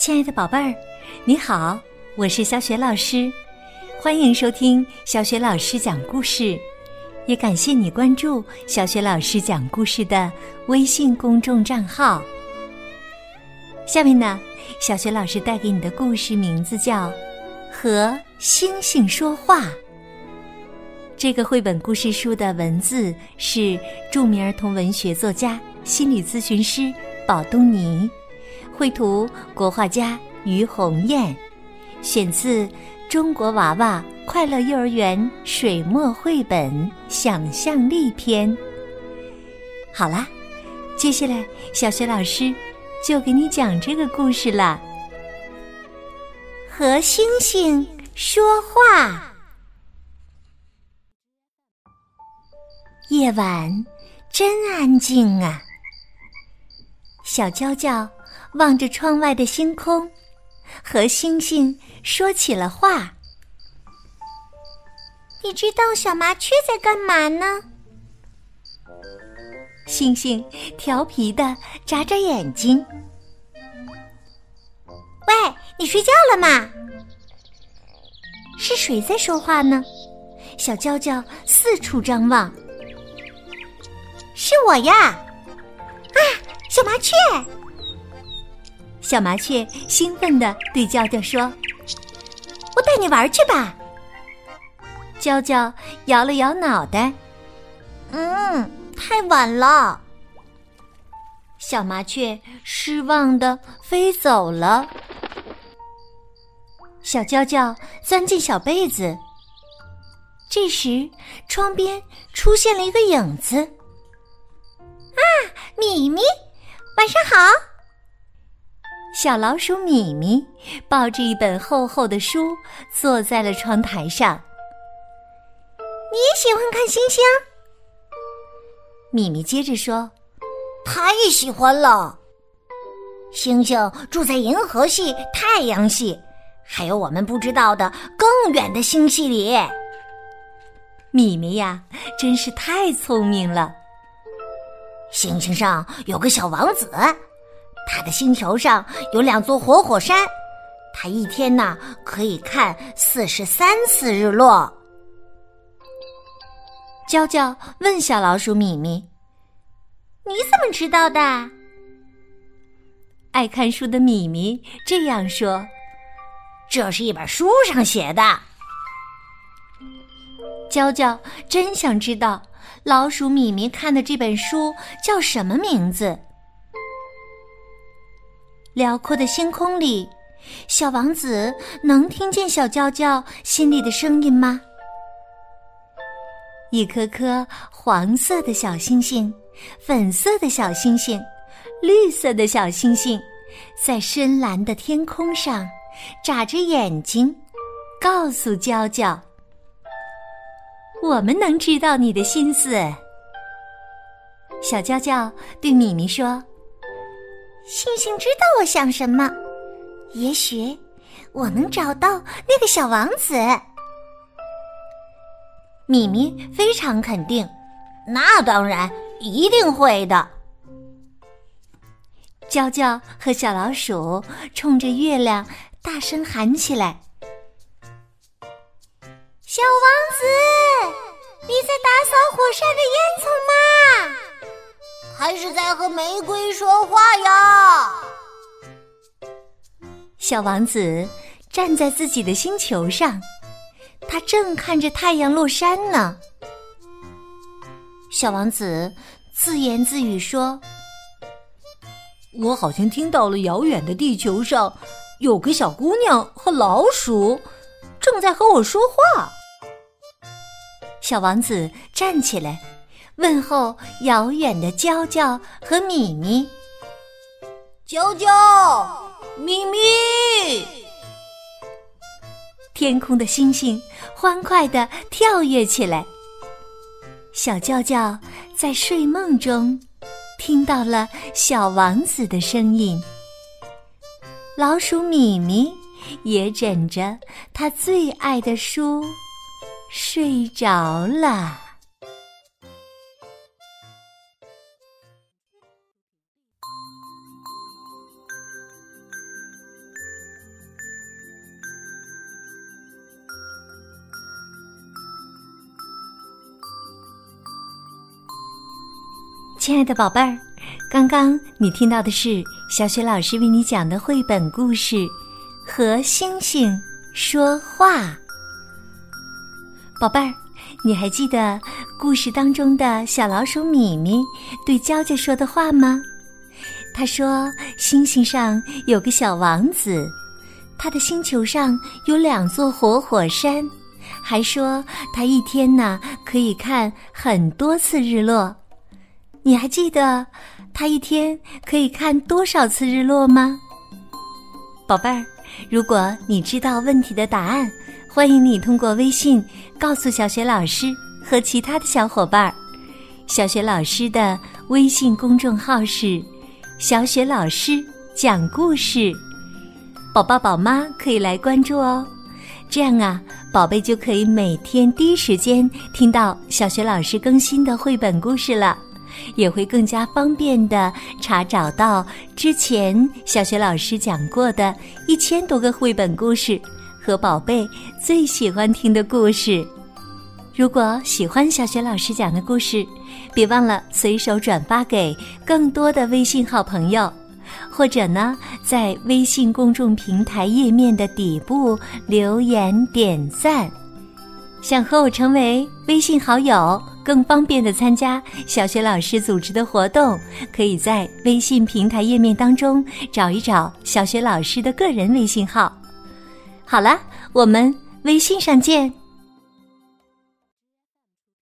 亲爱的宝贝儿，你好，我是小雪老师，欢迎收听小雪老师讲故事，也感谢你关注小雪老师讲故事的微信公众账号。下面呢，小雪老师带给你的故事名字叫《和星星说话》。这个绘本故事书的文字是著名儿童文学作家、心理咨询师宝东尼，绘图国画家于红艳，选自《中国娃娃快乐幼儿园水墨绘本想象力篇》。好啦，接下来小学老师就给你讲这个故事了。和星星说话。夜晚真安静啊！小娇娇望着窗外的星空，和星星说起了话。你知道小麻雀在干嘛呢？星星调皮的眨眨眼睛。喂，你睡觉了吗？是谁在说话呢？小娇娇四处张望。是我呀！啊，小麻雀！小麻雀兴奋地对娇娇说：“我带你玩去吧。”娇娇摇了摇脑袋：“嗯，太晚了。”小麻雀失望的飞走了。小娇娇钻进小被子，这时窗边出现了一个影子。啊，米米，晚上好！小老鼠米米抱着一本厚厚的书，坐在了窗台上。你也喜欢看星星？米米接着说：“太喜欢了！星星住在银河系、太阳系，还有我们不知道的更远的星系里。米米呀，真是太聪明了。”星星上有个小王子，他的星球上有两座活火山，他一天呢可以看四十三次日落。娇娇问小老鼠米米：“你怎么知道的？”爱看书的米米这样说：“这是一本书上写的。”娇娇真想知道。老鼠米米看的这本书叫什么名字？辽阔的星空里，小王子能听见小娇娇心里的声音吗？一颗颗黄色的小星星，粉色的小星星，绿色的小星星，在深蓝的天空上眨着眼睛，告诉娇娇。我们能知道你的心思，小娇娇对米米说：“星星知道我想什么，也许我能找到那个小王子。”米米非常肯定：“那当然，一定会的。”娇娇和小老鼠冲着月亮大声喊起来。小王子，你在打扫火山？还是在和玫瑰说话呀？小王子站在自己的星球上，他正看着太阳落山呢。小王子自言自语说：“我好像听到了遥远的地球上有个小姑娘和老鼠正在和我说话。”小王子站起来，问候遥远的娇娇和米米。娇娇，米米。天空的星星欢快地跳跃起来。小娇娇在睡梦中听到了小王子的声音。老鼠米米也枕着他最爱的书。睡着了。亲爱的宝贝儿，刚刚你听到的是小雪老师为你讲的绘本故事《和星星说话》。宝贝儿，你还记得故事当中的小老鼠米米对娇娇说的话吗？他说：“星星上有个小王子，他的星球上有两座活火山，还说他一天呢可以看很多次日落。”你还记得他一天可以看多少次日落吗，宝贝儿？如果你知道问题的答案，欢迎你通过微信告诉小雪老师和其他的小伙伴儿。小雪老师的微信公众号是“小雪老师讲故事”，宝宝宝妈可以来关注哦。这样啊，宝贝就可以每天第一时间听到小雪老师更新的绘本故事了。也会更加方便的查找到之前小学老师讲过的一千多个绘本故事和宝贝最喜欢听的故事。如果喜欢小学老师讲的故事，别忘了随手转发给更多的微信好朋友，或者呢，在微信公众平台页面的底部留言点赞。想和我成为微信好友，更方便的参加小学老师组织的活动，可以在微信平台页面当中找一找小学老师的个人微信号。好了，我们微信上见。